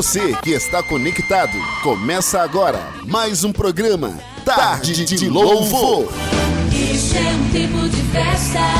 você que está conectado. Começa agora mais um programa Tarde de Louvor. Isso é um tempo de festa.